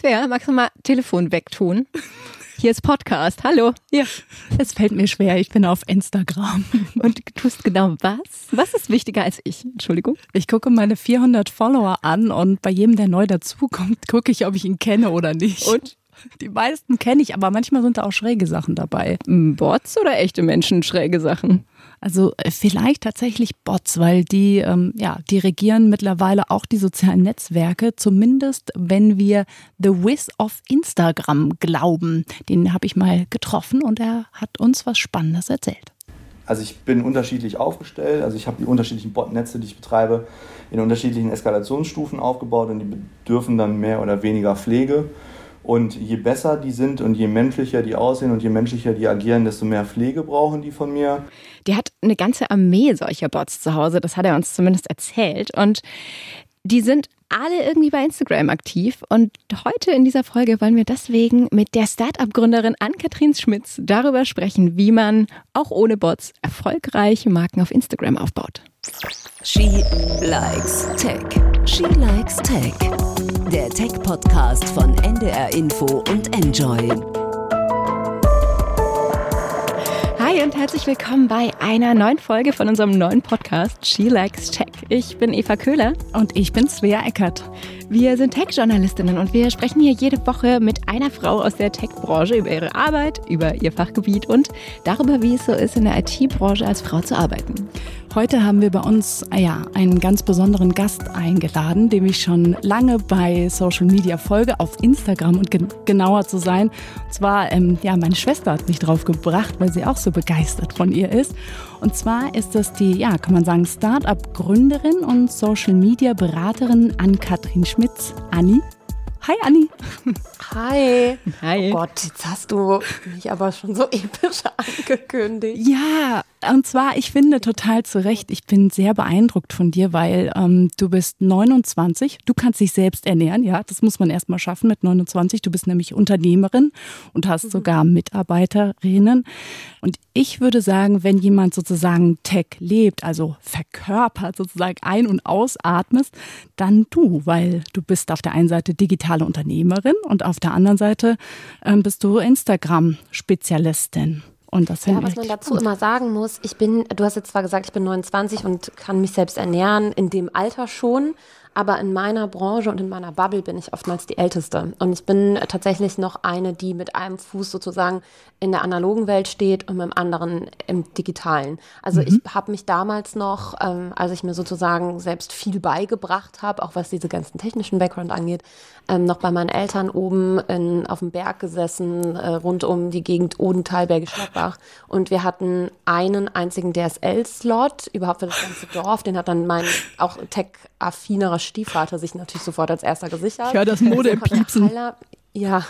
Svea, magst du mal Telefon wegtun? Hier ist Podcast. Hallo. Ja, es fällt mir schwer. Ich bin auf Instagram. Und du tust genau was? Was ist wichtiger als ich? Entschuldigung. Ich gucke meine 400 Follower an und bei jedem, der neu dazukommt, gucke ich, ob ich ihn kenne oder nicht. Und? Die meisten kenne ich, aber manchmal sind da auch schräge Sachen dabei. Bots oder echte Menschen schräge Sachen? Also äh, vielleicht tatsächlich Bots, weil die, ähm, ja, die regieren mittlerweile auch die sozialen Netzwerke, zumindest wenn wir The Wiz of Instagram glauben. Den habe ich mal getroffen und er hat uns was Spannendes erzählt. Also ich bin unterschiedlich aufgestellt, also ich habe die unterschiedlichen Botnetze, die ich betreibe, in unterschiedlichen Eskalationsstufen aufgebaut und die bedürfen dann mehr oder weniger Pflege. Und je besser die sind und je menschlicher die aussehen und je menschlicher die agieren, desto mehr Pflege brauchen die von mir. Der hat eine ganze Armee solcher Bots zu Hause, das hat er uns zumindest erzählt. Und die sind alle irgendwie bei Instagram aktiv. Und heute in dieser Folge wollen wir deswegen mit der Startup-Gründerin Ann-Kathrin Schmitz darüber sprechen, wie man auch ohne Bots erfolgreiche Marken auf Instagram aufbaut. She likes Tech. She likes Tech. Der Tech-Podcast von NDR Info und Enjoy. Hi und herzlich willkommen bei einer neuen Folge von unserem neuen Podcast She Likes Tech. Ich bin Eva Köhler und ich bin Svea Eckert. Wir sind Tech-Journalistinnen und wir sprechen hier jede Woche mit einer Frau aus der Tech-Branche über ihre Arbeit, über ihr Fachgebiet und darüber, wie es so ist, in der IT-Branche als Frau zu arbeiten. Heute haben wir bei uns ah ja, einen ganz besonderen Gast eingeladen, dem ich schon lange bei Social Media folge, auf Instagram und gen genauer zu sein. Und zwar, ähm, ja, meine Schwester hat mich drauf gebracht, weil sie auch so begeistert von ihr ist. Und zwar ist das die, ja, kann man sagen, Start-up-Gründerin und Social Media Beraterin Ann-Kathrin Schmitz. Anni, Hi Anni. Hi. Hi. Oh Gott, jetzt hast du mich aber schon so episch angekündigt. Ja, und zwar, ich finde total zu Recht, ich bin sehr beeindruckt von dir, weil ähm, du bist 29, du kannst dich selbst ernähren, ja, das muss man erstmal schaffen mit 29. Du bist nämlich Unternehmerin und hast mhm. sogar Mitarbeiterinnen. Und ich würde sagen, wenn jemand sozusagen Tech lebt, also verkörpert, sozusagen ein- und ausatmest, dann du, weil du bist auf der einen Seite digitale Unternehmerin und auf der anderen Seite ähm, bist du Instagram-Spezialistin. Und das ja, was man dazu immer sagen muss, ich bin, du hast jetzt zwar gesagt, ich bin 29 und kann mich selbst ernähren, in dem Alter schon, aber in meiner Branche und in meiner Bubble bin ich oftmals die Älteste. Und ich bin tatsächlich noch eine, die mit einem Fuß sozusagen in der analogen Welt steht und mit dem anderen im digitalen. Also mhm. ich habe mich damals noch, ähm, als ich mir sozusagen selbst viel beigebracht habe, auch was diese ganzen technischen Background angeht, ähm, noch bei meinen Eltern oben in, auf dem Berg gesessen, äh, rund um die Gegend Odenthal, Bergisch Gladbach. Und wir hatten einen einzigen DSL-Slot überhaupt für das ganze Dorf. Den hat dann mein auch tech-affinerer Stiefvater sich natürlich sofort als erster gesichert. Ich höre das Mode im Piepsen. Ja,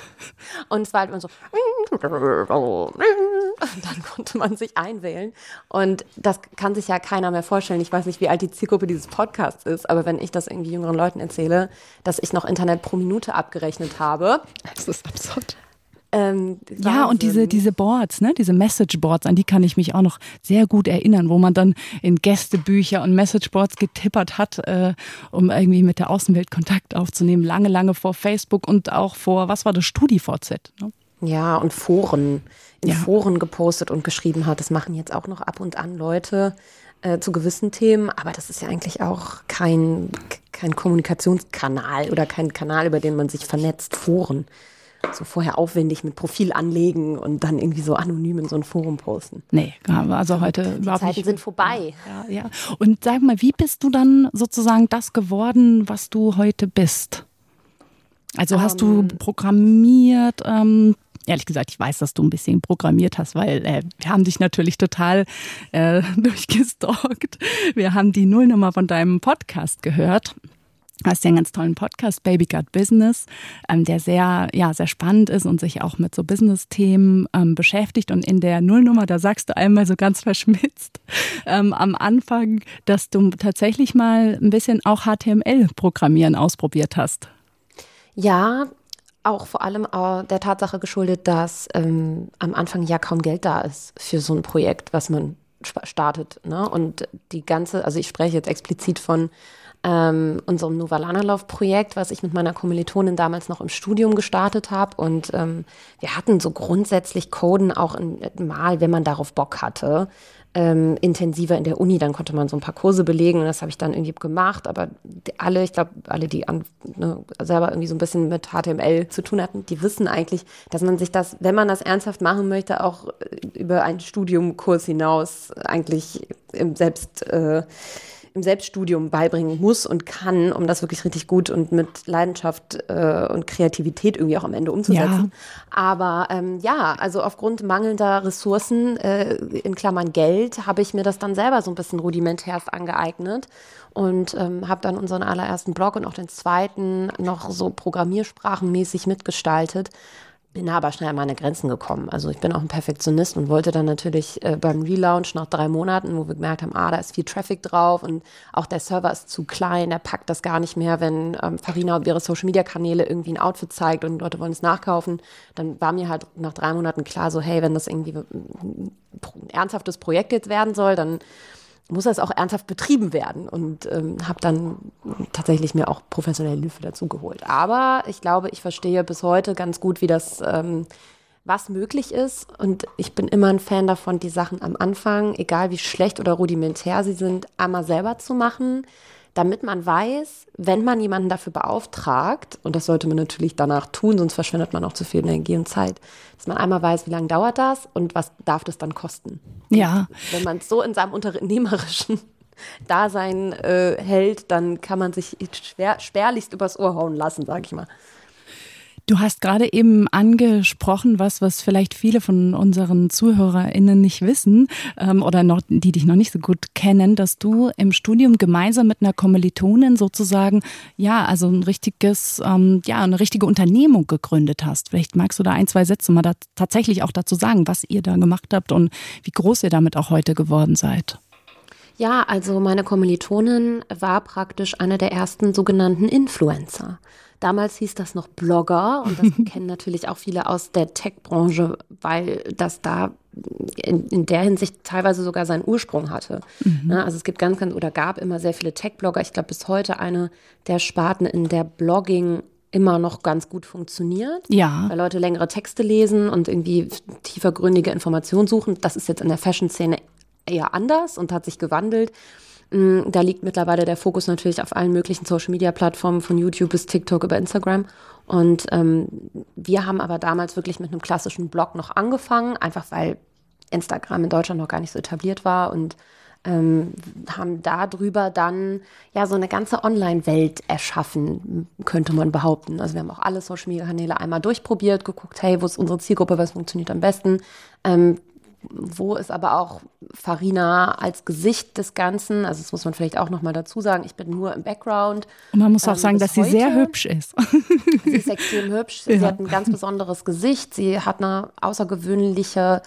und es war halt immer so, und dann konnte man sich einwählen. Und das kann sich ja keiner mehr vorstellen. Ich weiß nicht, wie alt die Zielgruppe dieses Podcasts ist, aber wenn ich das irgendwie jüngeren Leuten erzähle, dass ich noch Internet pro Minute abgerechnet habe. Das ist absurd. Ähm, ja, und diese, diese Boards, ne, diese Messageboards, an die kann ich mich auch noch sehr gut erinnern, wo man dann in Gästebücher und Messageboards getippert hat, äh, um irgendwie mit der Außenwelt Kontakt aufzunehmen, lange, lange vor Facebook und auch vor, was war das, StudiVZ? Ne? Ja, und Foren, in ja. Foren gepostet und geschrieben hat. Das machen jetzt auch noch ab und an Leute äh, zu gewissen Themen, aber das ist ja eigentlich auch kein, kein Kommunikationskanal oder kein Kanal, über den man sich vernetzt, Foren so vorher aufwendig mit Profil anlegen und dann irgendwie so anonym in so ein Forum posten. Nee, also heute Die überhaupt Zeiten nicht. sind vorbei. Ja, ja. Und sag mal, wie bist du dann sozusagen das geworden, was du heute bist? Also um, hast du ähm. programmiert? Ähm, ehrlich gesagt, ich weiß, dass du ein bisschen programmiert hast, weil äh, wir haben dich natürlich total äh, durchgestalkt. Wir haben die Nullnummer von deinem Podcast gehört hast ja einen ganz tollen Podcast, Baby Got Business, ähm, der sehr, ja, sehr spannend ist und sich auch mit so Business-Themen ähm, beschäftigt. Und in der Nullnummer, da sagst du einmal so ganz verschmitzt ähm, am Anfang, dass du tatsächlich mal ein bisschen auch HTML-Programmieren ausprobiert hast. Ja, auch vor allem äh, der Tatsache geschuldet, dass ähm, am Anfang ja kaum Geld da ist für so ein Projekt, was man startet. Ne? Und die ganze, also ich spreche jetzt explizit von ähm, unserem Novalanalauf-Projekt, was ich mit meiner Kommilitonin damals noch im Studium gestartet habe. Und ähm, wir hatten so grundsätzlich Coden auch in, mal, wenn man darauf Bock hatte ähm, intensiver in der Uni. Dann konnte man so ein paar Kurse belegen und das habe ich dann irgendwie gemacht. Aber alle, ich glaube, alle, die an, ne, selber irgendwie so ein bisschen mit HTML zu tun hatten, die wissen eigentlich, dass man sich das, wenn man das ernsthaft machen möchte, auch über einen Studiumkurs hinaus eigentlich im Selbst äh, im Selbststudium beibringen muss und kann, um das wirklich richtig gut und mit Leidenschaft äh, und Kreativität irgendwie auch am Ende umzusetzen. Ja. Aber ähm, ja, also aufgrund mangelnder Ressourcen, äh, in Klammern Geld, habe ich mir das dann selber so ein bisschen rudimentärst angeeignet und ähm, habe dann unseren allerersten Blog und auch den zweiten noch so programmiersprachenmäßig mitgestaltet bin aber schnell an meine Grenzen gekommen. Also ich bin auch ein Perfektionist und wollte dann natürlich äh, beim Relaunch nach drei Monaten, wo wir gemerkt haben, ah, da ist viel Traffic drauf und auch der Server ist zu klein, der packt das gar nicht mehr, wenn ähm, Farina auf ihre Social-Media-Kanäle irgendwie ein Outfit zeigt und Leute wollen es nachkaufen. Dann war mir halt nach drei Monaten klar, so hey, wenn das irgendwie ein ernsthaftes Projekt jetzt werden soll, dann muss das auch ernsthaft betrieben werden und ähm, habe dann tatsächlich mir auch professionelle Hilfe dazu geholt. Aber ich glaube, ich verstehe bis heute ganz gut, wie das, ähm, was möglich ist. Und ich bin immer ein Fan davon, die Sachen am Anfang, egal wie schlecht oder rudimentär sie sind, einmal selber zu machen damit man weiß, wenn man jemanden dafür beauftragt, und das sollte man natürlich danach tun, sonst verschwendet man auch zu viel Energie und Zeit, dass man einmal weiß, wie lange dauert das und was darf das dann kosten. Ja. Wenn man es so in seinem unternehmerischen Dasein äh, hält, dann kann man sich schwer, spärlichst übers Ohr hauen lassen, sag ich mal. Du hast gerade eben angesprochen, was, was vielleicht viele von unseren ZuhörerInnen nicht wissen ähm, oder noch, die dich noch nicht so gut kennen, dass du im Studium gemeinsam mit einer Kommilitonin sozusagen, ja, also ein richtiges, ähm, ja, eine richtige Unternehmung gegründet hast. Vielleicht magst du da ein, zwei Sätze mal da tatsächlich auch dazu sagen, was ihr da gemacht habt und wie groß ihr damit auch heute geworden seid. Ja, also meine Kommilitonin war praktisch eine der ersten sogenannten Influencer. Damals hieß das noch Blogger und das kennen natürlich auch viele aus der Tech-Branche, weil das da in, in, der Hinsicht teilweise sogar seinen Ursprung hatte. Mhm. also es gibt ganz, ganz oder gab immer sehr viele Tech-Blogger. Ich glaube, bis heute eine der Sparten, in der Blogging immer noch ganz gut funktioniert. Ja. Weil Leute längere Texte lesen und irgendwie tiefergründige Informationen suchen. Das ist jetzt in der Fashion-Szene eher anders und hat sich gewandelt. Da liegt mittlerweile der Fokus natürlich auf allen möglichen Social-Media-Plattformen, von YouTube bis TikTok über Instagram. Und ähm, wir haben aber damals wirklich mit einem klassischen Blog noch angefangen, einfach weil Instagram in Deutschland noch gar nicht so etabliert war und ähm, haben darüber dann ja so eine ganze Online-Welt erschaffen, könnte man behaupten. Also wir haben auch alle Social-Media-Kanäle einmal durchprobiert, geguckt, hey, wo ist unsere Zielgruppe, was funktioniert am besten. Ähm, wo ist aber auch Farina als Gesicht des Ganzen, also das muss man vielleicht auch nochmal dazu sagen, ich bin nur im Background. Und man muss auch ähm, sagen, dass sie sehr hübsch ist. Sie ist extrem hübsch, ja. sie hat ein ganz besonderes Gesicht, sie hat eine außergewöhnliche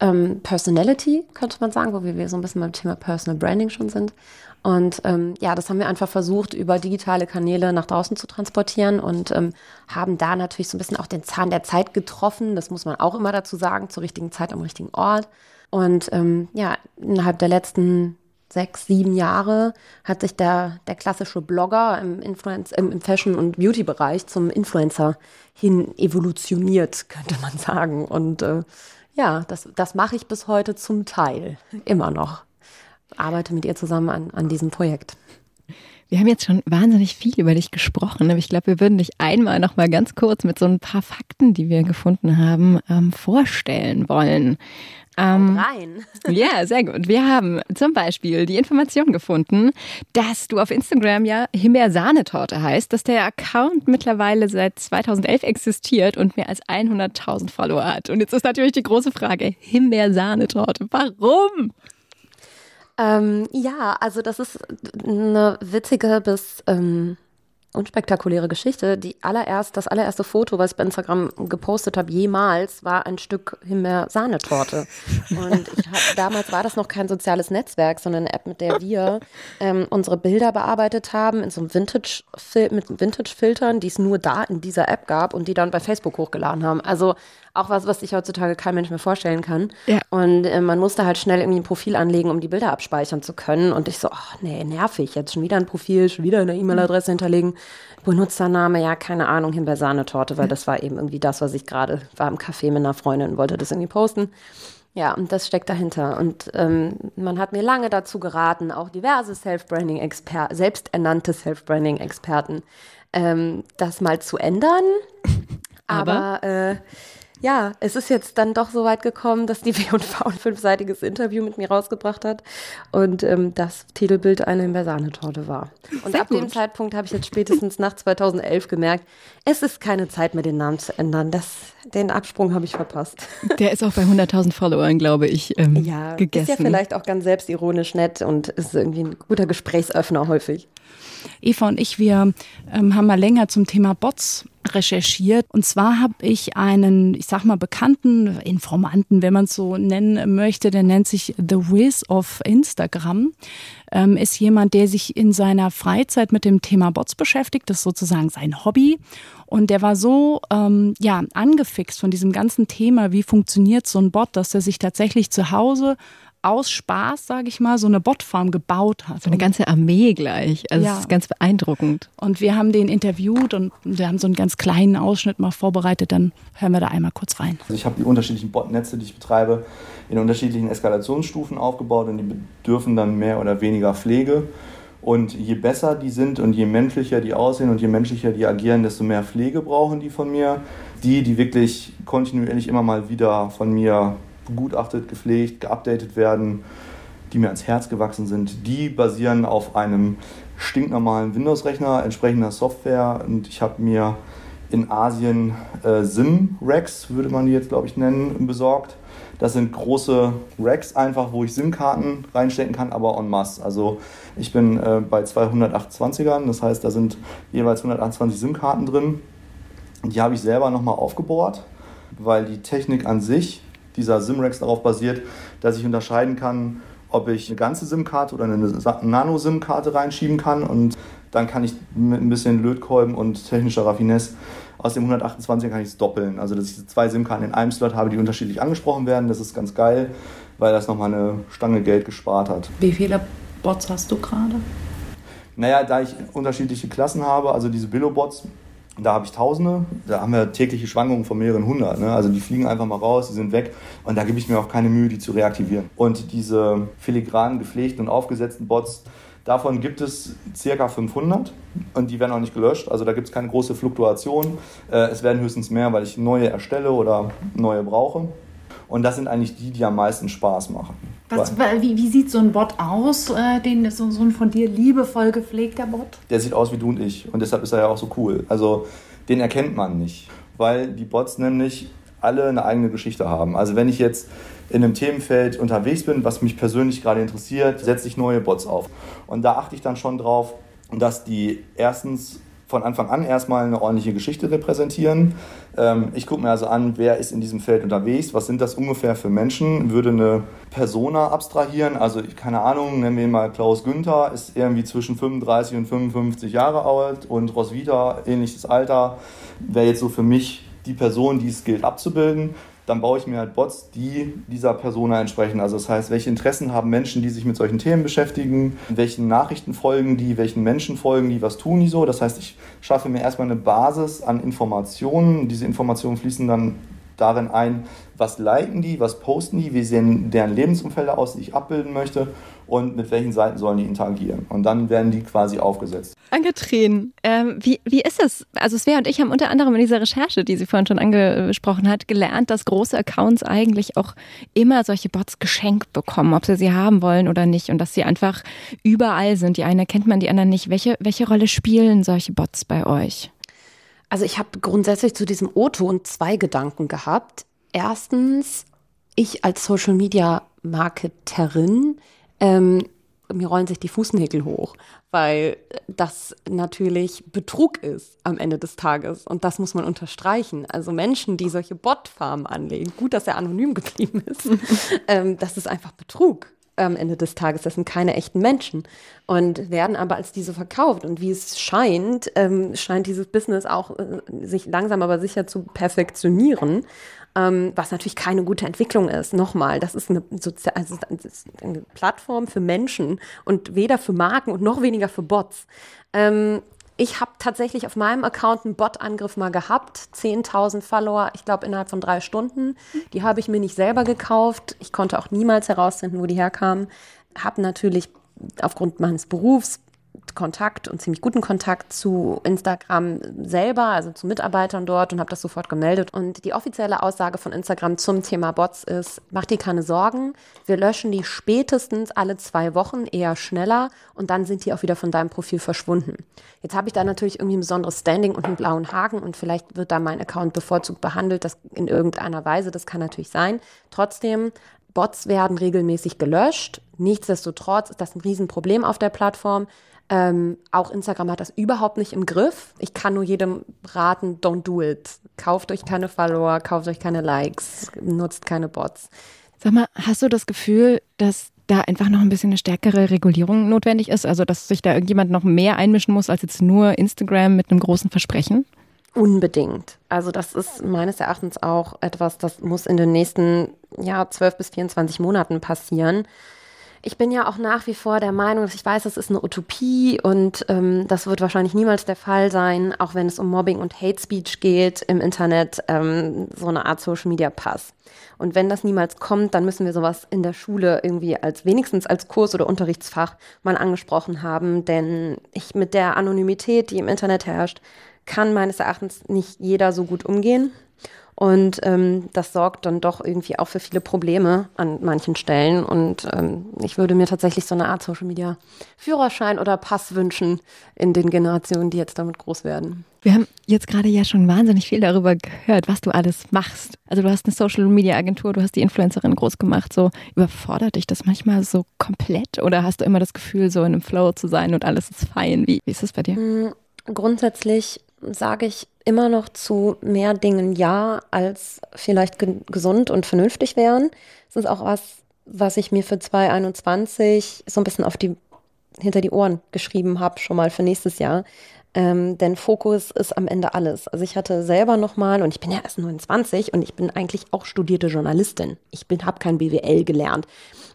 ähm, Personality, könnte man sagen, wo wir so ein bisschen beim Thema Personal Branding schon sind. Und ähm, ja, das haben wir einfach versucht, über digitale Kanäle nach draußen zu transportieren und ähm, haben da natürlich so ein bisschen auch den Zahn der Zeit getroffen. Das muss man auch immer dazu sagen, zur richtigen Zeit am richtigen Ort. Und ähm, ja, innerhalb der letzten sechs, sieben Jahre hat sich der, der klassische Blogger im, Influence, im Fashion- und Beauty-Bereich zum Influencer hin evolutioniert, könnte man sagen. Und äh, ja, das, das mache ich bis heute zum Teil immer noch arbeite mit ihr zusammen an, an diesem Projekt. Wir haben jetzt schon wahnsinnig viel über dich gesprochen, aber ich glaube, wir würden dich einmal noch mal ganz kurz mit so ein paar Fakten, die wir gefunden haben, ähm, vorstellen wollen. Ähm, rein. Ja, sehr gut. Wir haben zum Beispiel die Information gefunden, dass du auf Instagram ja Himbeer-Sahnetorte heißt, dass der Account mittlerweile seit 2011 existiert und mehr als 100.000 Follower hat. Und jetzt ist natürlich die große Frage, Himbeer-Sahnetorte, warum? Ähm, ja, also das ist eine witzige bis ähm, unspektakuläre Geschichte. Die allererst, das allererste Foto, was ich bei Instagram gepostet habe, jemals, war ein Stück Himbeer-Sahnetorte. Und hab, damals war das noch kein soziales Netzwerk, sondern eine App, mit der wir ähm, unsere Bilder bearbeitet haben in so einem Vintage mit Vintage-Filtern, die es nur da in dieser App gab und die dann bei Facebook hochgeladen haben. Also auch was, was sich heutzutage kein Mensch mehr vorstellen kann. Ja. Und äh, man musste halt schnell irgendwie ein Profil anlegen, um die Bilder abspeichern zu können. Und ich so, ach nee, nervig, jetzt schon wieder ein Profil, schon wieder eine E-Mail-Adresse hinterlegen. Benutzername, ja, keine Ahnung, Himbeersahnetorte, weil das war eben irgendwie das, was ich gerade war im Café mit einer Freundin und wollte das irgendwie posten. Ja, und das steckt dahinter. Und ähm, man hat mir lange dazu geraten, auch diverse Self-Branding-Experten, selbsternannte Self-Branding-Experten, ähm, das mal zu ändern. Aber, Aber äh, ja, es ist jetzt dann doch so weit gekommen, dass die W&V ein fünfseitiges Interview mit mir rausgebracht hat und ähm, das Titelbild eine Himbeersahnetorte war. Und Sehr ab gut. dem Zeitpunkt habe ich jetzt spätestens nach 2011 gemerkt, es ist keine Zeit mehr, den Namen zu ändern. Das, den Absprung habe ich verpasst. Der ist auch bei 100.000 Followern, glaube ich, ähm, ja, gegessen. ist ja vielleicht auch ganz selbstironisch nett und ist irgendwie ein guter Gesprächsöffner häufig. Eva und ich, wir ähm, haben mal länger zum Thema Bots recherchiert. Und zwar habe ich einen, ich sag mal, bekannten Informanten, wenn man es so nennen möchte, der nennt sich The Wiz of Instagram. Ähm, ist jemand, der sich in seiner Freizeit mit dem Thema Bots beschäftigt. Das ist sozusagen sein Hobby. Und der war so ähm, ja angefixt von diesem ganzen Thema, wie funktioniert so ein Bot, dass er sich tatsächlich zu Hause aus Spaß, sage ich mal, so eine Botfarm gebaut hat. So eine ganze Armee gleich. Also ja. das ist ganz beeindruckend. Und wir haben den interviewt und wir haben so einen ganz kleinen Ausschnitt mal vorbereitet. Dann hören wir da einmal kurz rein. Also ich habe die unterschiedlichen Botnetze, die ich betreibe, in unterschiedlichen Eskalationsstufen aufgebaut und die bedürfen dann mehr oder weniger Pflege. Und je besser die sind und je menschlicher die aussehen und je menschlicher die agieren, desto mehr Pflege brauchen die von mir. Die, die wirklich kontinuierlich immer mal wieder von mir begutachtet, gepflegt, geupdatet werden, die mir ans Herz gewachsen sind, die basieren auf einem stinknormalen Windows-Rechner, entsprechender Software. Und ich habe mir in Asien äh, SIM-Racks, würde man die jetzt, glaube ich, nennen, besorgt. Das sind große Racks einfach, wo ich SIM-Karten reinstecken kann, aber en masse. Also ich bin äh, bei 228ern, das heißt, da sind jeweils 128 SIM-Karten drin. Die habe ich selber nochmal aufgebohrt, weil die Technik an sich dieser SIM-Rex darauf basiert, dass ich unterscheiden kann, ob ich eine ganze SIM-Karte oder eine Nano-SIM-Karte reinschieben kann. Und dann kann ich mit ein bisschen Lötkolben und technischer Raffinesse aus dem 128 kann ich es doppeln. Also dass ich zwei SIM-Karten in einem Slot habe, die unterschiedlich angesprochen werden. Das ist ganz geil, weil das nochmal eine Stange Geld gespart hat. Wie viele Bots hast du gerade? Naja, da ich unterschiedliche Klassen habe, also diese Billo-Bots da habe ich Tausende, da haben wir tägliche Schwankungen von mehreren hundert. Ne? Also die fliegen einfach mal raus, die sind weg und da gebe ich mir auch keine Mühe, die zu reaktivieren. Und diese filigranen, gepflegten und aufgesetzten Bots, davon gibt es circa 500 und die werden auch nicht gelöscht. Also da gibt es keine große Fluktuation. Äh, es werden höchstens mehr, weil ich neue erstelle oder neue brauche. Und das sind eigentlich die, die am meisten Spaß machen. Was, wie, wie, sieht so ein Bot aus, äh, den, so, so ein von dir liebevoll gepflegter Bot? Der sieht aus wie du und ich und deshalb ist er ja auch so cool. Also den erkennt man nicht, weil die Bots nämlich alle eine eigene Geschichte haben. Also wenn ich jetzt in einem Themenfeld unterwegs bin, was mich persönlich gerade interessiert, setze ich neue Bots auf. Und da achte ich dann schon drauf, dass die erstens von Anfang an erstmal eine ordentliche Geschichte repräsentieren. Ähm, ich gucke mir also an, wer ist in diesem Feld unterwegs, was sind das ungefähr für Menschen, würde eine Persona abstrahieren, also keine Ahnung, nennen wir ihn mal Klaus Günther, ist irgendwie zwischen 35 und 55 Jahre alt und Roswitha, ähnliches Alter, wäre jetzt so für mich die Person, die es gilt abzubilden dann baue ich mir halt Bots, die dieser Persona entsprechen. Also das heißt, welche Interessen haben Menschen, die sich mit solchen Themen beschäftigen, welchen Nachrichten folgen die, welchen Menschen folgen die, was tun die so. Das heißt, ich schaffe mir erstmal eine Basis an Informationen. Diese Informationen fließen dann darin ein, was liken die, was posten die, wie sehen deren Lebensumfelder aus, die ich abbilden möchte und mit welchen Seiten sollen die interagieren. Und dann werden die quasi aufgesetzt. Angetreten. Ähm, wie, wie ist es? Also Svea und ich haben unter anderem in dieser Recherche, die sie vorhin schon angesprochen hat, gelernt, dass große Accounts eigentlich auch immer solche Bots geschenkt bekommen, ob sie sie haben wollen oder nicht und dass sie einfach überall sind. Die eine kennt man, die anderen nicht. Welche, welche Rolle spielen solche Bots bei euch? Also ich habe grundsätzlich zu diesem O-Ton zwei Gedanken gehabt. Erstens, ich als Social Media Marketerin ähm, mir rollen sich die Fußnägel hoch, weil das natürlich Betrug ist am Ende des Tages. Und das muss man unterstreichen. Also Menschen, die solche Botfarmen anlegen, gut, dass er anonym geblieben ist, ähm, das ist einfach Betrug am Ende des Tages. Das sind keine echten Menschen und werden aber als diese verkauft. Und wie es scheint, ähm, scheint dieses Business auch äh, sich langsam aber sicher zu perfektionieren. Ähm, was natürlich keine gute Entwicklung ist. Nochmal, das ist eine, Sozi also eine Plattform für Menschen und weder für Marken und noch weniger für Bots. Ähm, ich habe tatsächlich auf meinem Account einen Bot-Angriff mal gehabt. 10.000 Follower, ich glaube innerhalb von drei Stunden. Die habe ich mir nicht selber gekauft. Ich konnte auch niemals herausfinden, wo die herkamen. Habe natürlich aufgrund meines Berufs Kontakt und ziemlich guten Kontakt zu Instagram selber, also zu Mitarbeitern dort und habe das sofort gemeldet. Und die offizielle Aussage von Instagram zum Thema Bots ist, mach dir keine Sorgen, wir löschen die spätestens alle zwei Wochen, eher schneller und dann sind die auch wieder von deinem Profil verschwunden. Jetzt habe ich da natürlich irgendwie ein besonderes Standing und einen blauen Haken und vielleicht wird da mein Account bevorzugt behandelt, das in irgendeiner Weise, das kann natürlich sein. Trotzdem Bots werden regelmäßig gelöscht. Nichtsdestotrotz ist das ein Riesenproblem auf der Plattform. Ähm, auch Instagram hat das überhaupt nicht im Griff. Ich kann nur jedem raten, don't do it. Kauft euch keine Follower, kauft euch keine Likes, nutzt keine Bots. Sag mal, hast du das Gefühl, dass da einfach noch ein bisschen eine stärkere Regulierung notwendig ist? Also, dass sich da irgendjemand noch mehr einmischen muss als jetzt nur Instagram mit einem großen Versprechen? Unbedingt. Also das ist meines Erachtens auch etwas, das muss in den nächsten ja, 12 bis 24 Monaten passieren. Ich bin ja auch nach wie vor der Meinung, dass ich weiß, das ist eine Utopie und ähm, das wird wahrscheinlich niemals der Fall sein, auch wenn es um Mobbing und Hate Speech geht im Internet, ähm, so eine Art Social Media Pass. Und wenn das niemals kommt, dann müssen wir sowas in der Schule irgendwie als wenigstens als Kurs oder Unterrichtsfach mal angesprochen haben, denn ich mit der Anonymität, die im Internet herrscht, kann meines Erachtens nicht jeder so gut umgehen. Und ähm, das sorgt dann doch irgendwie auch für viele Probleme an manchen Stellen. Und ähm, ich würde mir tatsächlich so eine Art Social Media Führerschein oder Pass wünschen in den Generationen, die jetzt damit groß werden. Wir haben jetzt gerade ja schon wahnsinnig viel darüber gehört, was du alles machst. Also du hast eine Social Media Agentur, du hast die Influencerin groß gemacht. So überfordert dich das manchmal so komplett oder hast du immer das Gefühl, so in einem Flow zu sein und alles ist fein? Wie, wie ist das bei dir? Hm, grundsätzlich sage ich immer noch zu mehr Dingen ja, als vielleicht ge gesund und vernünftig wären. Es ist auch was, was ich mir für 2021 so ein bisschen auf die, hinter die Ohren geschrieben habe, schon mal für nächstes Jahr. Ähm, denn Fokus ist am Ende alles. Also ich hatte selber nochmal, und ich bin ja erst 29 und ich bin eigentlich auch studierte Journalistin. Ich habe kein BWL gelernt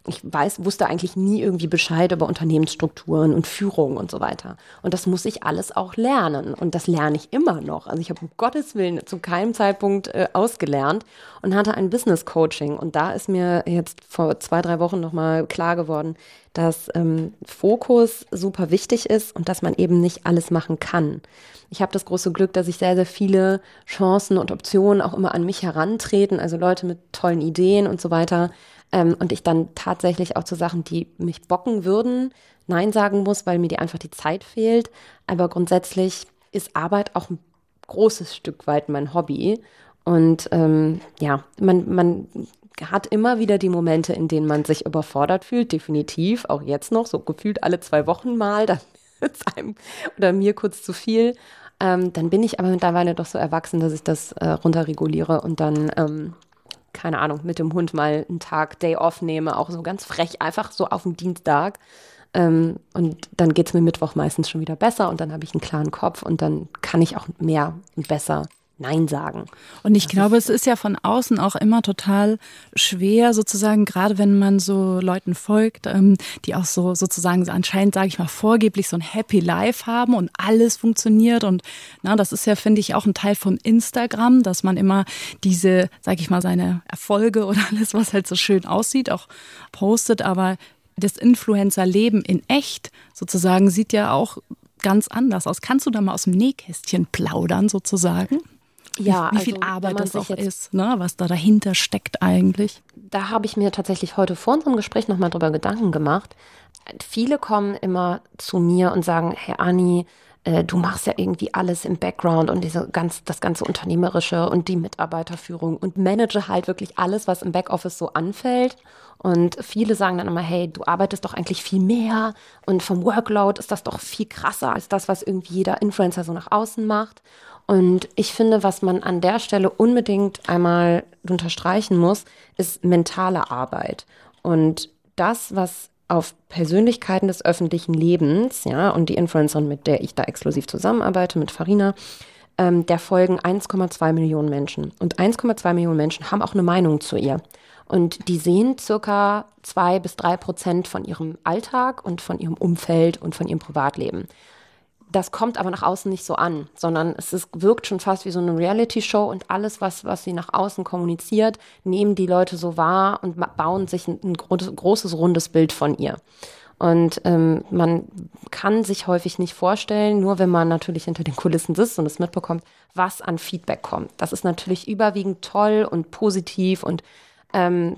ich weiß, wusste eigentlich nie irgendwie Bescheid über Unternehmensstrukturen und Führung und so weiter. Und das muss ich alles auch lernen. Und das lerne ich immer noch. Also ich habe um Gottes Willen zu keinem Zeitpunkt äh, ausgelernt und hatte ein Business Coaching. Und da ist mir jetzt vor zwei, drei Wochen nochmal klar geworden, dass ähm, Fokus super wichtig ist und dass man eben nicht alles machen kann. Ich habe das große Glück, dass ich sehr, sehr viele Chancen und Optionen auch immer an mich herantreten, also Leute mit tollen Ideen und so weiter ähm, und ich dann tatsächlich auch zu Sachen, die mich bocken würden, Nein sagen muss, weil mir die einfach die Zeit fehlt. Aber grundsätzlich ist Arbeit auch ein großes Stück weit mein Hobby. Und ähm, ja, man, man hat immer wieder die Momente, in denen man sich überfordert fühlt, definitiv, auch jetzt noch, so gefühlt alle zwei Wochen mal, dann ist einem oder mir kurz zu viel. Ähm, dann bin ich aber mittlerweile doch so erwachsen, dass ich das äh, runterreguliere und dann ähm, keine Ahnung, mit dem Hund mal einen Tag Day off nehme, auch so ganz frech, einfach so auf dem Dienstag. Ähm, und dann geht es mir Mittwoch meistens schon wieder besser und dann habe ich einen klaren Kopf und dann kann ich auch mehr und besser Nein sagen. Und ich das glaube, ist es ist ja von außen auch immer total schwer, sozusagen, gerade wenn man so Leuten folgt, ähm, die auch so sozusagen so anscheinend, sage ich mal, vorgeblich so ein Happy Life haben und alles funktioniert. Und na, das ist ja, finde ich, auch ein Teil von Instagram, dass man immer diese, sage ich mal, seine Erfolge oder alles, was halt so schön aussieht, auch postet. Aber das Influencer-Leben in echt sozusagen sieht ja auch ganz anders aus. Kannst du da mal aus dem Nähkästchen plaudern sozusagen? Ja, wie, wie viel also, Arbeit das auch ist, ne? was da dahinter steckt eigentlich. Da habe ich mir tatsächlich heute vor unserem Gespräch nochmal drüber Gedanken gemacht. Viele kommen immer zu mir und sagen, hey Anni, äh, du machst ja irgendwie alles im Background und diese ganz, das ganze Unternehmerische und die Mitarbeiterführung und manage halt wirklich alles, was im Backoffice so anfällt. Und viele sagen dann immer, hey, du arbeitest doch eigentlich viel mehr und vom Workload ist das doch viel krasser als das, was irgendwie jeder Influencer so nach außen macht. Und ich finde, was man an der Stelle unbedingt einmal unterstreichen muss, ist mentale Arbeit. Und das, was auf Persönlichkeiten des öffentlichen Lebens, ja, und die Influencerin, mit der ich da exklusiv zusammenarbeite, mit Farina, ähm, der folgen 1,2 Millionen Menschen. Und 1,2 Millionen Menschen haben auch eine Meinung zu ihr. Und die sehen circa zwei bis drei Prozent von ihrem Alltag und von ihrem Umfeld und von ihrem Privatleben. Das kommt aber nach außen nicht so an, sondern es ist, wirkt schon fast wie so eine Reality-Show und alles, was, was sie nach außen kommuniziert, nehmen die Leute so wahr und bauen sich ein, ein großes, rundes Bild von ihr. Und ähm, man kann sich häufig nicht vorstellen, nur wenn man natürlich hinter den Kulissen sitzt und es mitbekommt, was an Feedback kommt. Das ist natürlich überwiegend toll und positiv und ähm,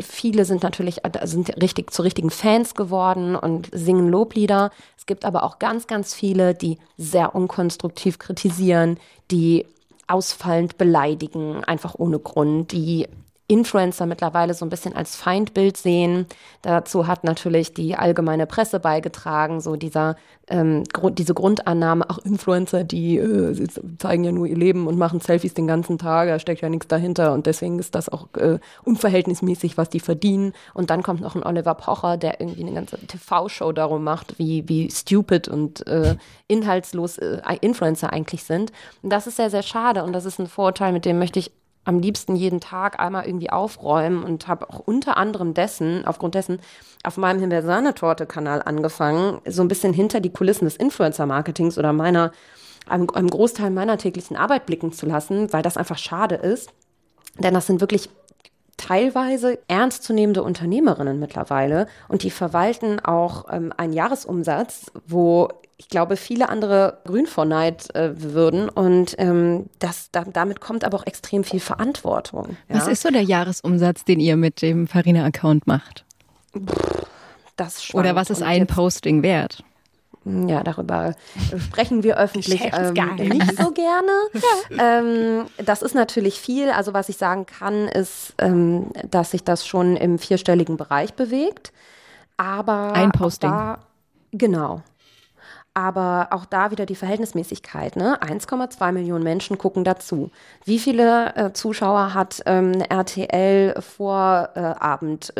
viele sind natürlich sind richtig zu richtigen Fans geworden und singen Loblieder. Es gibt aber auch ganz, ganz viele, die sehr unkonstruktiv kritisieren, die ausfallend beleidigen, einfach ohne Grund, die Influencer mittlerweile so ein bisschen als Feindbild sehen. Dazu hat natürlich die allgemeine Presse beigetragen, so dieser ähm, Grund, diese Grundannahme, auch Influencer, die äh, zeigen ja nur ihr Leben und machen Selfies den ganzen Tag, da steckt ja nichts dahinter und deswegen ist das auch äh, unverhältnismäßig, was die verdienen. Und dann kommt noch ein Oliver Pocher, der irgendwie eine ganze TV-Show darum macht, wie, wie stupid und äh, inhaltslos äh, Influencer eigentlich sind. Und das ist sehr, sehr schade und das ist ein Vorurteil, mit dem möchte ich am liebsten jeden Tag einmal irgendwie aufräumen und habe auch unter anderem dessen, aufgrund dessen, auf meinem Himbeersahne-Torte-Kanal angefangen, so ein bisschen hinter die Kulissen des Influencer-Marketings oder meiner, einem, einem Großteil meiner täglichen Arbeit blicken zu lassen, weil das einfach schade ist. Denn das sind wirklich teilweise ernstzunehmende Unternehmerinnen mittlerweile und die verwalten auch ähm, einen Jahresumsatz, wo ich glaube, viele andere grün vor Neid äh, würden. Und ähm, das, da, damit kommt aber auch extrem viel Verantwortung. Ja? Was ist so der Jahresumsatz, den ihr mit dem Farina-Account macht? Das Oder was ist ein Posting wert? Ja, darüber sprechen wir öffentlich ähm, nicht so gerne. ja. ähm, das ist natürlich viel. Also was ich sagen kann, ist, ähm, dass sich das schon im vierstelligen Bereich bewegt. Aber ein Posting. Da, genau. Aber auch da wieder die Verhältnismäßigkeit. Ne? 1,2 Millionen Menschen gucken dazu. Wie viele äh, Zuschauer hat ähm, RTL Vorabendshow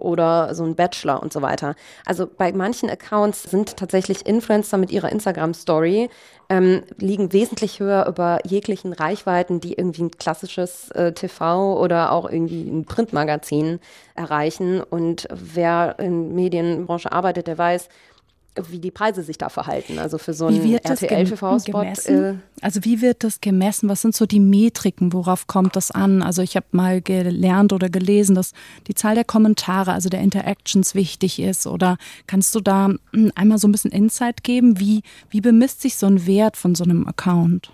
äh, oder so ein Bachelor und so weiter? Also bei manchen Accounts sind tatsächlich Influencer mit ihrer Instagram-Story ähm, liegen wesentlich höher über jeglichen Reichweiten, die irgendwie ein klassisches äh, TV oder auch irgendwie ein Printmagazin erreichen. Und wer in Medienbranche arbeitet, der weiß, wie die Preise sich da verhalten. Also für so einen RTL-TV-Spot. Äh also wie wird das gemessen? Was sind so die Metriken? Worauf kommt das an? Also ich habe mal gelernt oder gelesen, dass die Zahl der Kommentare, also der Interactions wichtig ist. Oder kannst du da hm, einmal so ein bisschen Insight geben? Wie, wie bemisst sich so ein Wert von so einem Account?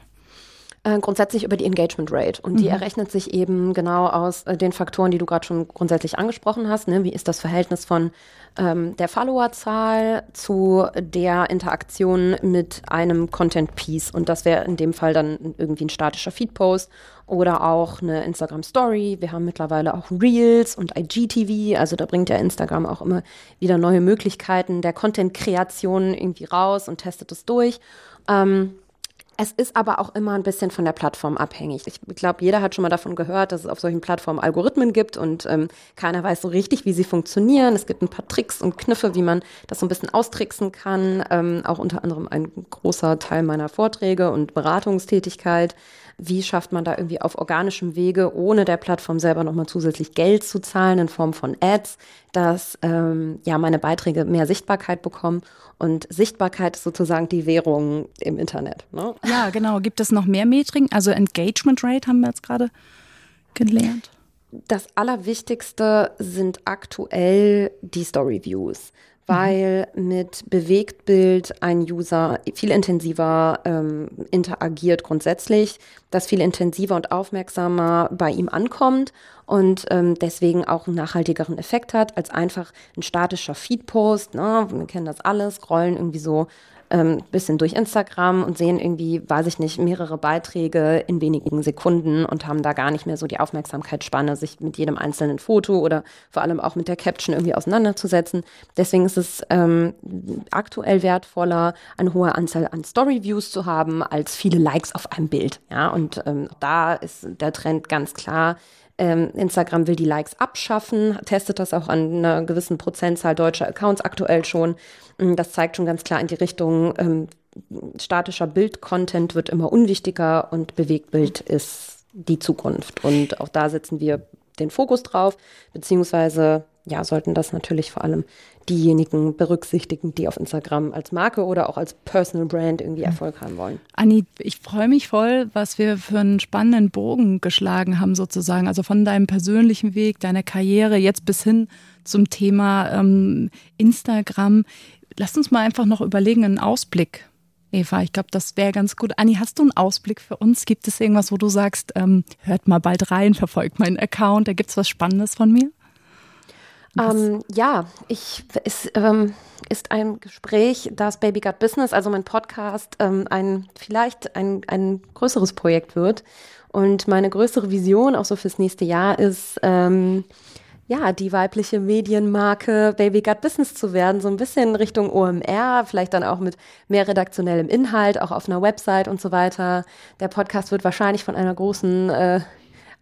Äh, grundsätzlich über die Engagement Rate. Und die mhm. errechnet sich eben genau aus äh, den Faktoren, die du gerade schon grundsätzlich angesprochen hast. Ne? Wie ist das Verhältnis von ähm, der Followerzahl zu der Interaktion mit einem Content Piece? Und das wäre in dem Fall dann irgendwie ein statischer Feed-Post oder auch eine Instagram Story. Wir haben mittlerweile auch Reels und IGTV. Also da bringt ja Instagram auch immer wieder neue Möglichkeiten der Content-Kreation irgendwie raus und testet es durch. Ähm, es ist aber auch immer ein bisschen von der Plattform abhängig. Ich glaube, jeder hat schon mal davon gehört, dass es auf solchen Plattformen Algorithmen gibt und ähm, keiner weiß so richtig, wie sie funktionieren. Es gibt ein paar Tricks und Kniffe, wie man das so ein bisschen austricksen kann. Ähm, auch unter anderem ein großer Teil meiner Vorträge und Beratungstätigkeit. Wie schafft man da irgendwie auf organischem Wege, ohne der Plattform selber nochmal zusätzlich Geld zu zahlen in Form von Ads, dass ähm, ja meine Beiträge mehr Sichtbarkeit bekommen? Und Sichtbarkeit ist sozusagen die Währung im Internet. Ne? Ja, genau. Gibt es noch mehr Metriken? Also Engagement Rate haben wir jetzt gerade gelernt. Das Allerwichtigste sind aktuell die Story Views weil mit Bewegtbild ein User viel intensiver ähm, interagiert grundsätzlich, das viel intensiver und aufmerksamer bei ihm ankommt und ähm, deswegen auch einen nachhaltigeren Effekt hat als einfach ein statischer Feedpost. Ne? Wir kennen das alles, scrollen irgendwie so ähm, bisschen durch Instagram und sehen irgendwie, weiß ich nicht, mehrere Beiträge in wenigen Sekunden und haben da gar nicht mehr so die Aufmerksamkeitsspanne, sich mit jedem einzelnen Foto oder vor allem auch mit der Caption irgendwie auseinanderzusetzen. Deswegen ist es ähm, aktuell wertvoller, eine hohe Anzahl an Story-Views zu haben, als viele Likes auf einem Bild. Ja, und ähm, da ist der Trend ganz klar, ähm, Instagram will die Likes abschaffen, testet das auch an einer gewissen Prozentzahl deutscher Accounts aktuell schon. Mm, das zeigt schon ganz klar in die Richtung, ähm, statischer Bild-Content wird immer unwichtiger und Bewegtbild ist die Zukunft. Und auch da setzen wir den Fokus drauf, beziehungsweise ja, sollten das natürlich vor allem diejenigen berücksichtigen, die auf Instagram als Marke oder auch als Personal Brand irgendwie. Erfolg haben wollen. Anni, ich freue mich voll, was wir für einen spannenden Bogen geschlagen haben sozusagen. Also von deinem persönlichen Weg, deiner Karriere jetzt bis hin zum Thema ähm, Instagram. Lass uns mal einfach noch überlegen, einen Ausblick. Eva, ich glaube, das wäre ganz gut. Anni, hast du einen Ausblick für uns? Gibt es irgendwas, wo du sagst, ähm, hört mal bald rein, verfolgt meinen Account, da gibt es was Spannendes von mir? Ähm, ja, ich, es ähm, ist ein Gespräch, das Baby Got Business, also mein Podcast, ähm, ein vielleicht ein, ein größeres Projekt wird. Und meine größere Vision auch so fürs nächste Jahr ist, ähm, ja, die weibliche Medienmarke Baby Got Business zu werden, so ein bisschen Richtung OMR, vielleicht dann auch mit mehr redaktionellem Inhalt, auch auf einer Website und so weiter. Der Podcast wird wahrscheinlich von einer großen äh,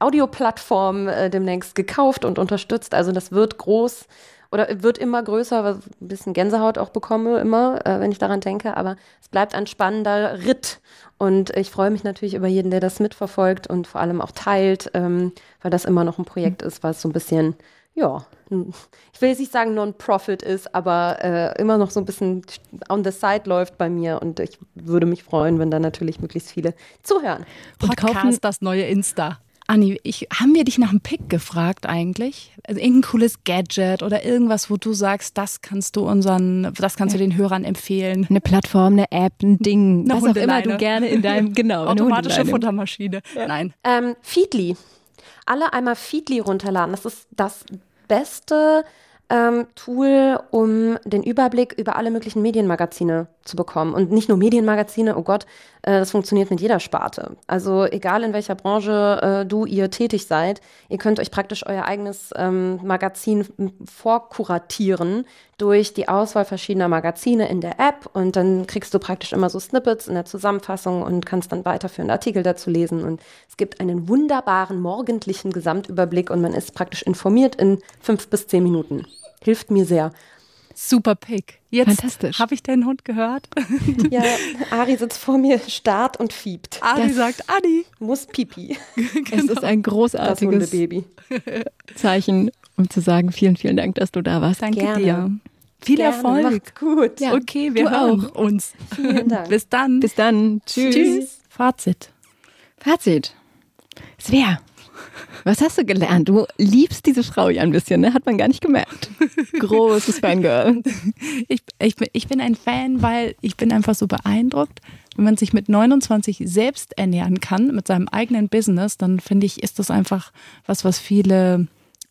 Audioplattform äh, demnächst gekauft und unterstützt. Also das wird groß oder wird immer größer, was ein bisschen Gänsehaut auch bekomme immer, äh, wenn ich daran denke. Aber es bleibt ein spannender Ritt. Und ich freue mich natürlich über jeden, der das mitverfolgt und vor allem auch teilt, ähm, weil das immer noch ein Projekt ist, was so ein bisschen, ja, ich will jetzt nicht sagen Non-Profit ist, aber äh, immer noch so ein bisschen on the side läuft bei mir. Und ich würde mich freuen, wenn da natürlich möglichst viele zuhören. Und Podcast, kaufen das neue Insta. Anni, ich, haben wir dich nach einem Pick gefragt eigentlich? Also irgendein cooles Gadget oder irgendwas, wo du sagst, das kannst du unseren, das kannst du den Hörern empfehlen. Eine Plattform, eine App, ein Ding, eine was auch immer du gerne in deinem, genau. Automatische Futtermaschine. Ja. Nein. Ähm, Feedly. Alle einmal Feedly runterladen. Das ist das beste ähm, Tool, um den Überblick über alle möglichen Medienmagazine zu bekommen. Und nicht nur Medienmagazine, oh Gott, äh, das funktioniert mit jeder Sparte. Also egal in welcher Branche äh, du, ihr tätig seid, ihr könnt euch praktisch euer eigenes ähm, Magazin vorkuratieren durch die Auswahl verschiedener Magazine in der App und dann kriegst du praktisch immer so Snippets in der Zusammenfassung und kannst dann weiterführende Artikel dazu lesen. Und es gibt einen wunderbaren morgendlichen Gesamtüberblick und man ist praktisch informiert in fünf bis zehn Minuten. Hilft mir sehr. Super Pick. Jetzt Fantastisch. Habe ich deinen Hund gehört? Ja, Ari sitzt vor mir, starrt und fiebt. Ari das sagt, Adi muss pipi. genau. Es ist ein großartiges Zeichen, um zu sagen, vielen, vielen Dank, dass du da warst. Danke Gerne. dir. Viel Gerne. Erfolg. Macht's gut. Ja. Okay, wir du hören auch. uns. Vielen Dank. Bis dann. Bis dann. Tschüss. Tschüss. Fazit. Fazit. Svea. Was hast du gelernt? Du liebst diese Frau ja ein bisschen, ne? Hat man gar nicht gemerkt. Großes Fangirl. Ich, ich, ich bin ein Fan, weil ich bin einfach so beeindruckt. Wenn man sich mit 29 selbst ernähren kann, mit seinem eigenen Business, dann finde ich, ist das einfach was, was viele,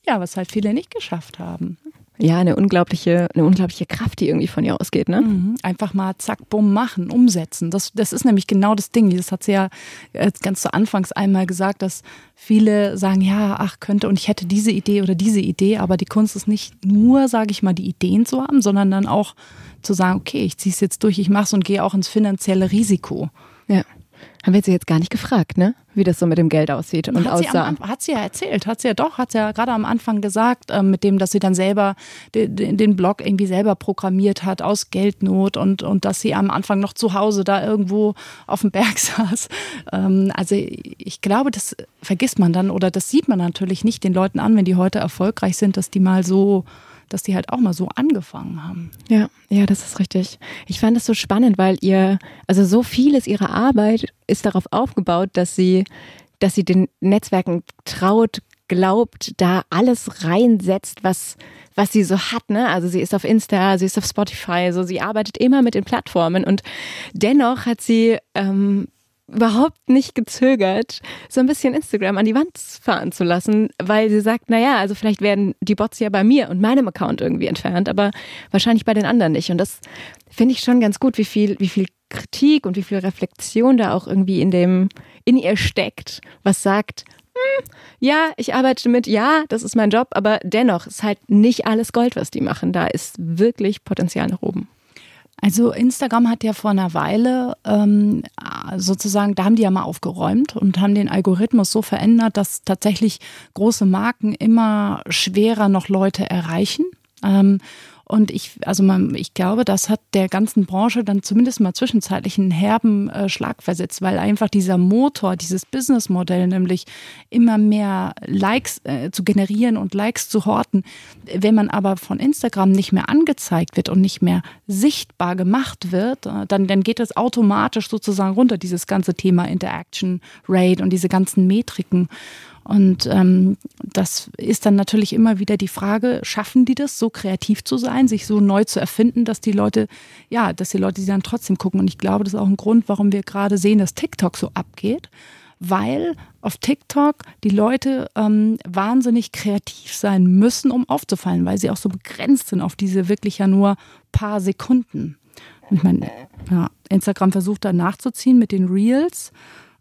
ja, was halt viele nicht geschafft haben. Ja, eine unglaubliche, eine unglaubliche Kraft, die irgendwie von ihr ausgeht, ne? Mhm. Einfach mal zack, bumm, machen, umsetzen. Das, das ist nämlich genau das Ding. Das hat sie ja äh, ganz zu Anfangs einmal gesagt, dass viele sagen, ja, ach, könnte und ich hätte diese Idee oder diese Idee, aber die Kunst ist nicht nur, sage ich mal, die Ideen zu haben, sondern dann auch zu sagen, okay, ich ziehe es jetzt durch, ich mache es und gehe auch ins finanzielle Risiko. Ja. Haben wir sie jetzt gar nicht gefragt, ne? Wie das so mit dem Geld aussieht und hat aussah. Sie am, hat sie ja erzählt, hat sie ja doch, hat sie ja gerade am Anfang gesagt, äh, mit dem, dass sie dann selber den, den Blog irgendwie selber programmiert hat aus Geldnot und, und dass sie am Anfang noch zu Hause da irgendwo auf dem Berg saß. Ähm, also ich glaube, das vergisst man dann oder das sieht man natürlich nicht den Leuten an, wenn die heute erfolgreich sind, dass die mal so dass die halt auch mal so angefangen haben. Ja, ja, das ist richtig. Ich fand es so spannend, weil ihr, also so vieles ihrer Arbeit ist darauf aufgebaut, dass sie, dass sie den Netzwerken traut, glaubt, da alles reinsetzt, was, was sie so hat. Ne? Also sie ist auf Insta, sie ist auf Spotify, so sie arbeitet immer mit den Plattformen und dennoch hat sie ähm, überhaupt nicht gezögert, so ein bisschen Instagram an die Wand fahren zu lassen, weil sie sagt, naja, also vielleicht werden die Bots ja bei mir und meinem Account irgendwie entfernt, aber wahrscheinlich bei den anderen nicht. Und das finde ich schon ganz gut, wie viel, wie viel Kritik und wie viel Reflexion da auch irgendwie in dem, in ihr steckt, was sagt, hm, ja, ich arbeite mit, ja, das ist mein Job, aber dennoch ist halt nicht alles Gold, was die machen. Da ist wirklich Potenzial nach oben. Also Instagram hat ja vor einer Weile ähm, sozusagen, da haben die ja mal aufgeräumt und haben den Algorithmus so verändert, dass tatsächlich große Marken immer schwerer noch Leute erreichen. Ähm, und ich, also man, ich glaube, das hat der ganzen Branche dann zumindest mal zwischenzeitlich einen herben äh, Schlag versetzt, weil einfach dieser Motor, dieses Businessmodell, nämlich immer mehr Likes äh, zu generieren und Likes zu horten, wenn man aber von Instagram nicht mehr angezeigt wird und nicht mehr sichtbar gemacht wird, äh, dann, dann geht es automatisch sozusagen runter, dieses ganze Thema Interaction Rate und diese ganzen Metriken. Und ähm, das ist dann natürlich immer wieder die Frage, schaffen die das, so kreativ zu sein, sich so neu zu erfinden, dass die Leute, ja, dass die Leute sie dann trotzdem gucken. Und ich glaube, das ist auch ein Grund, warum wir gerade sehen, dass TikTok so abgeht, weil auf TikTok die Leute ähm, wahnsinnig kreativ sein müssen, um aufzufallen, weil sie auch so begrenzt sind auf diese wirklich ja nur paar Sekunden. Ich meine, ja, Instagram versucht da nachzuziehen mit den Reels.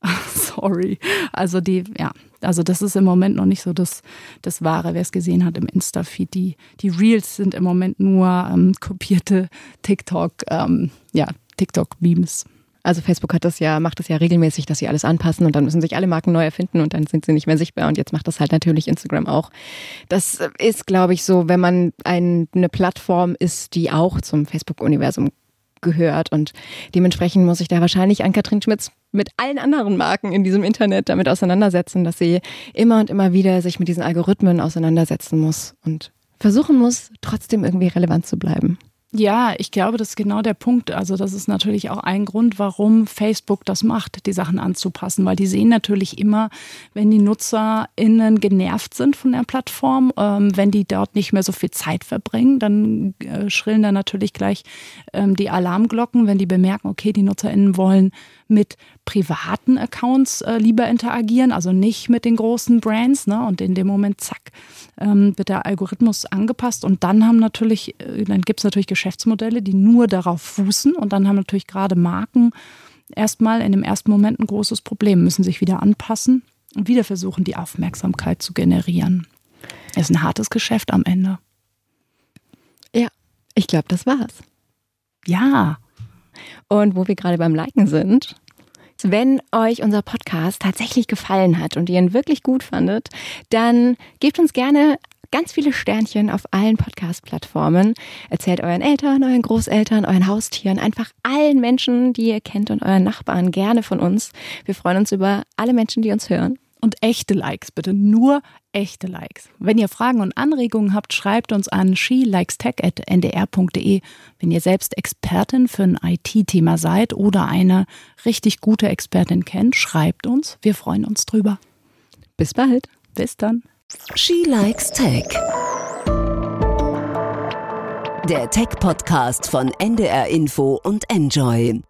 Sorry. Also die, ja, also das ist im Moment noch nicht so das, das Wahre, wer es gesehen hat im Insta-Feed. Die, die Reels sind im Moment nur ähm, kopierte TikTok, ähm, ja, TikTok-Memes. Also Facebook hat das ja, macht das ja regelmäßig, dass sie alles anpassen und dann müssen sich alle Marken neu erfinden und dann sind sie nicht mehr sichtbar und jetzt macht das halt natürlich Instagram auch. Das ist, glaube ich, so, wenn man ein, eine Plattform ist, die auch zum Facebook-Universum gehört. Und dementsprechend muss ich da wahrscheinlich an Katrin Schmitz mit allen anderen Marken in diesem Internet damit auseinandersetzen, dass sie immer und immer wieder sich mit diesen Algorithmen auseinandersetzen muss und versuchen muss, trotzdem irgendwie relevant zu bleiben. Ja, ich glaube, das ist genau der Punkt. Also das ist natürlich auch ein Grund, warum Facebook das macht, die Sachen anzupassen, weil die sehen natürlich immer, wenn die NutzerInnen genervt sind von der Plattform, ähm, wenn die dort nicht mehr so viel Zeit verbringen, dann äh, schrillen da natürlich gleich ähm, die Alarmglocken, wenn die bemerken, okay, die NutzerInnen wollen mit privaten Accounts äh, lieber interagieren, also nicht mit den großen Brands. Ne? Und in dem Moment, zack, ähm, wird der Algorithmus angepasst. Und dann haben natürlich, äh, dann gibt es natürlich Geschäftsmodelle, die nur darauf fußen. Und dann haben natürlich gerade Marken erstmal in dem ersten Moment ein großes Problem, müssen sich wieder anpassen und wieder versuchen, die Aufmerksamkeit zu generieren. Ist ein hartes Geschäft am Ende. Ja, ich glaube, das war's. Ja. Und wo wir gerade beim Liken sind, wenn euch unser Podcast tatsächlich gefallen hat und ihr ihn wirklich gut fandet, dann gebt uns gerne ganz viele Sternchen auf allen Podcast-Plattformen. Erzählt euren Eltern, euren Großeltern, euren Haustieren, einfach allen Menschen, die ihr kennt und euren Nachbarn gerne von uns. Wir freuen uns über alle Menschen, die uns hören. Und echte Likes, bitte nur echte Likes. Wenn ihr Fragen und Anregungen habt, schreibt uns an shelikestech.ndr.de. Wenn ihr selbst Expertin für ein IT-Thema seid oder eine richtig gute Expertin kennt, schreibt uns. Wir freuen uns drüber. Bis bald. Bis dann. She Likes Tech. Der Tech-Podcast von NDR Info und Enjoy.